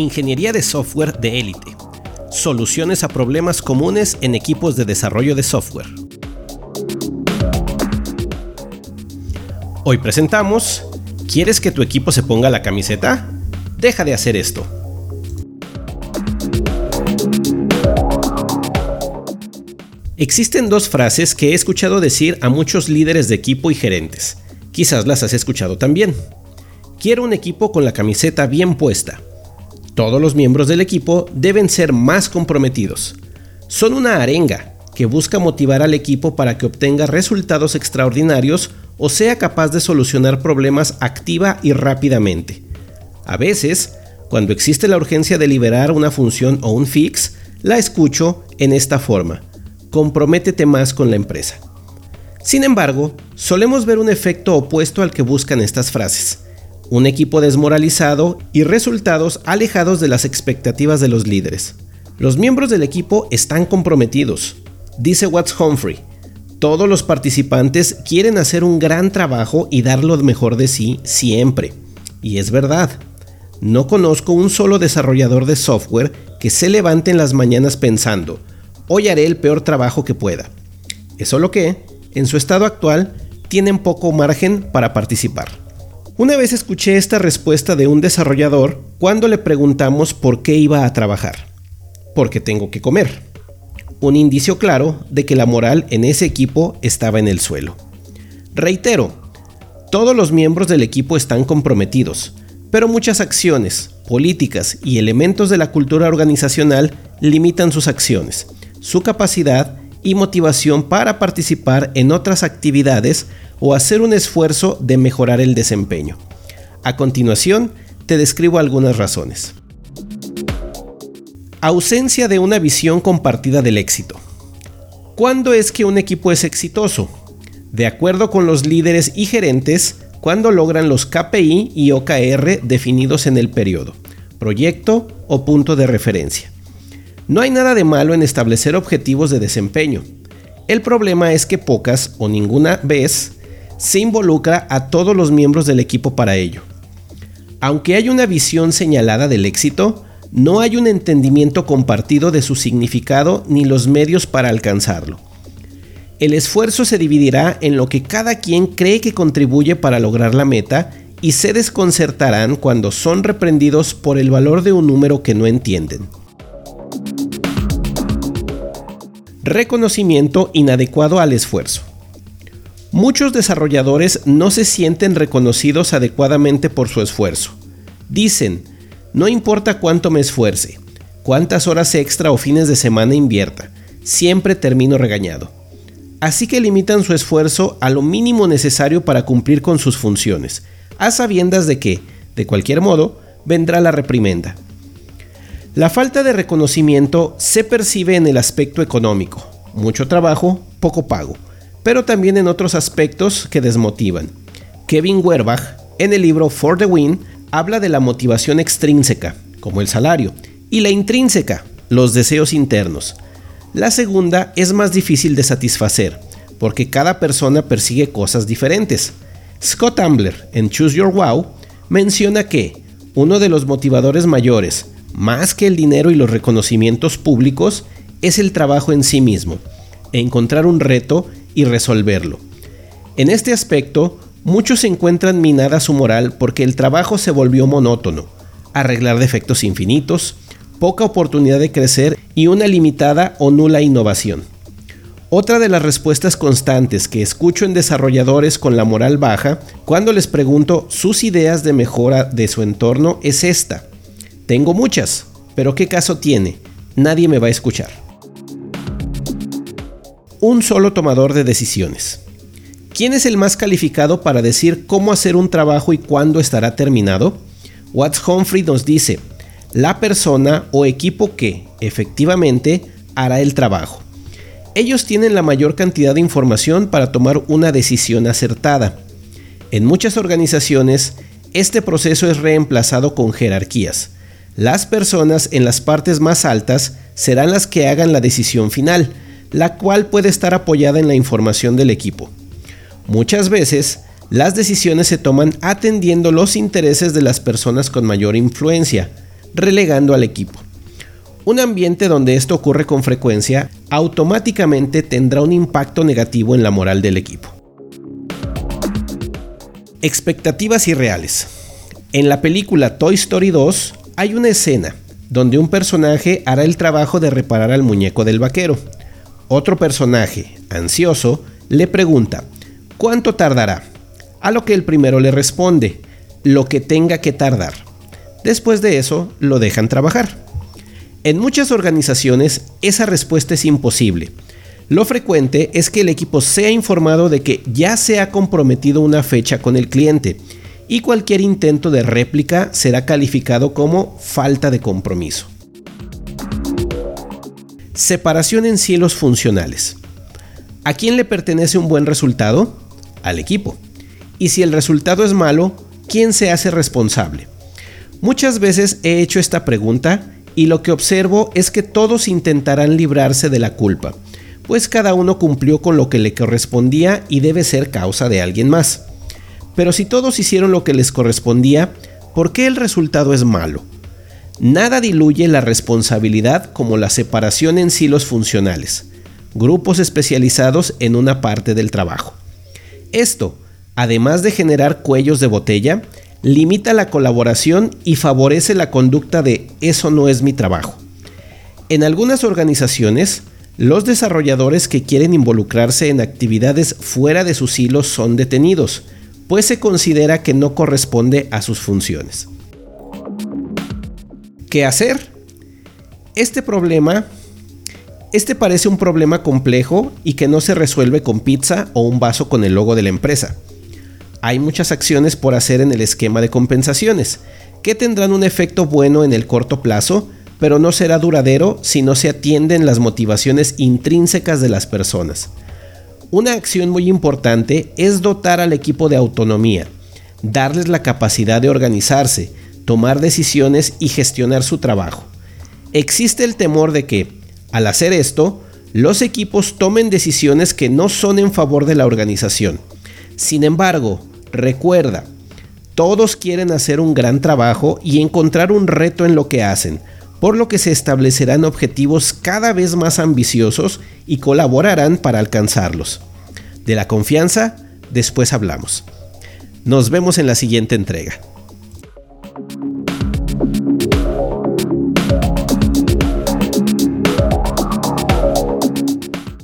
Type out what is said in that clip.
Ingeniería de software de élite. Soluciones a problemas comunes en equipos de desarrollo de software. Hoy presentamos, ¿quieres que tu equipo se ponga la camiseta? Deja de hacer esto. Existen dos frases que he escuchado decir a muchos líderes de equipo y gerentes. Quizás las has escuchado también. Quiero un equipo con la camiseta bien puesta. Todos los miembros del equipo deben ser más comprometidos. Son una arenga que busca motivar al equipo para que obtenga resultados extraordinarios o sea capaz de solucionar problemas activa y rápidamente. A veces, cuando existe la urgencia de liberar una función o un fix, la escucho en esta forma. Comprométete más con la empresa. Sin embargo, solemos ver un efecto opuesto al que buscan estas frases un equipo desmoralizado y resultados alejados de las expectativas de los líderes. Los miembros del equipo están comprometidos. Dice Watts Humphrey, todos los participantes quieren hacer un gran trabajo y dar lo mejor de sí siempre. Y es verdad. No conozco un solo desarrollador de software que se levante en las mañanas pensando, hoy haré el peor trabajo que pueda. Es solo que, en su estado actual, tienen poco margen para participar. Una vez escuché esta respuesta de un desarrollador cuando le preguntamos por qué iba a trabajar. Porque tengo que comer. Un indicio claro de que la moral en ese equipo estaba en el suelo. Reitero, todos los miembros del equipo están comprometidos, pero muchas acciones, políticas y elementos de la cultura organizacional limitan sus acciones, su capacidad y motivación para participar en otras actividades o hacer un esfuerzo de mejorar el desempeño. A continuación, te describo algunas razones. Ausencia de una visión compartida del éxito. ¿Cuándo es que un equipo es exitoso? De acuerdo con los líderes y gerentes, cuando logran los KPI y OKR definidos en el periodo, proyecto o punto de referencia. No hay nada de malo en establecer objetivos de desempeño. El problema es que pocas o ninguna vez se involucra a todos los miembros del equipo para ello. Aunque hay una visión señalada del éxito, no hay un entendimiento compartido de su significado ni los medios para alcanzarlo. El esfuerzo se dividirá en lo que cada quien cree que contribuye para lograr la meta y se desconcertarán cuando son reprendidos por el valor de un número que no entienden. Reconocimiento inadecuado al esfuerzo. Muchos desarrolladores no se sienten reconocidos adecuadamente por su esfuerzo. Dicen, no importa cuánto me esfuerce, cuántas horas extra o fines de semana invierta, siempre termino regañado. Así que limitan su esfuerzo a lo mínimo necesario para cumplir con sus funciones, a sabiendas de que, de cualquier modo, vendrá la reprimenda. La falta de reconocimiento se percibe en el aspecto económico, mucho trabajo, poco pago, pero también en otros aspectos que desmotivan. Kevin Werbach, en el libro For the Win, habla de la motivación extrínseca, como el salario, y la intrínseca, los deseos internos. La segunda es más difícil de satisfacer, porque cada persona persigue cosas diferentes. Scott Ambler, en Choose Your Wow, menciona que uno de los motivadores mayores más que el dinero y los reconocimientos públicos, es el trabajo en sí mismo, encontrar un reto y resolverlo. En este aspecto, muchos encuentran minada su moral porque el trabajo se volvió monótono, arreglar defectos infinitos, poca oportunidad de crecer y una limitada o nula innovación. Otra de las respuestas constantes que escucho en desarrolladores con la moral baja cuando les pregunto sus ideas de mejora de su entorno es esta. Tengo muchas, pero ¿qué caso tiene? Nadie me va a escuchar. Un solo tomador de decisiones. ¿Quién es el más calificado para decir cómo hacer un trabajo y cuándo estará terminado? Watts Humphrey nos dice, la persona o equipo que, efectivamente, hará el trabajo. Ellos tienen la mayor cantidad de información para tomar una decisión acertada. En muchas organizaciones, este proceso es reemplazado con jerarquías. Las personas en las partes más altas serán las que hagan la decisión final, la cual puede estar apoyada en la información del equipo. Muchas veces, las decisiones se toman atendiendo los intereses de las personas con mayor influencia, relegando al equipo. Un ambiente donde esto ocurre con frecuencia automáticamente tendrá un impacto negativo en la moral del equipo. Expectativas irreales. En la película Toy Story 2 hay una escena donde un personaje hará el trabajo de reparar al muñeco del vaquero. Otro personaje, ansioso, le pregunta, ¿cuánto tardará? A lo que el primero le responde, lo que tenga que tardar. Después de eso, lo dejan trabajar. En muchas organizaciones esa respuesta es imposible. Lo frecuente es que el equipo sea informado de que ya se ha comprometido una fecha con el cliente y cualquier intento de réplica será calificado como falta de compromiso. Separación en cielos funcionales. ¿A quién le pertenece un buen resultado? Al equipo. Y si el resultado es malo, ¿quién se hace responsable? Muchas veces he hecho esta pregunta y lo que observo es que todos intentarán librarse de la culpa, pues cada uno cumplió con lo que le correspondía y debe ser causa de alguien más. Pero si todos hicieron lo que les correspondía, ¿por qué el resultado es malo? Nada diluye la responsabilidad como la separación en silos funcionales, grupos especializados en una parte del trabajo. Esto, además de generar cuellos de botella, limita la colaboración y favorece la conducta de eso no es mi trabajo. En algunas organizaciones, los desarrolladores que quieren involucrarse en actividades fuera de sus hilos son detenidos, pues se considera que no corresponde a sus funciones. ¿Qué hacer? Este problema, este parece un problema complejo y que no se resuelve con pizza o un vaso con el logo de la empresa hay muchas acciones por hacer en el esquema de compensaciones, que tendrán un efecto bueno en el corto plazo, pero no será duradero si no se atienden las motivaciones intrínsecas de las personas. Una acción muy importante es dotar al equipo de autonomía, darles la capacidad de organizarse, tomar decisiones y gestionar su trabajo. Existe el temor de que, al hacer esto, los equipos tomen decisiones que no son en favor de la organización. Sin embargo, Recuerda, todos quieren hacer un gran trabajo y encontrar un reto en lo que hacen, por lo que se establecerán objetivos cada vez más ambiciosos y colaborarán para alcanzarlos. De la confianza, después hablamos. Nos vemos en la siguiente entrega. Bye.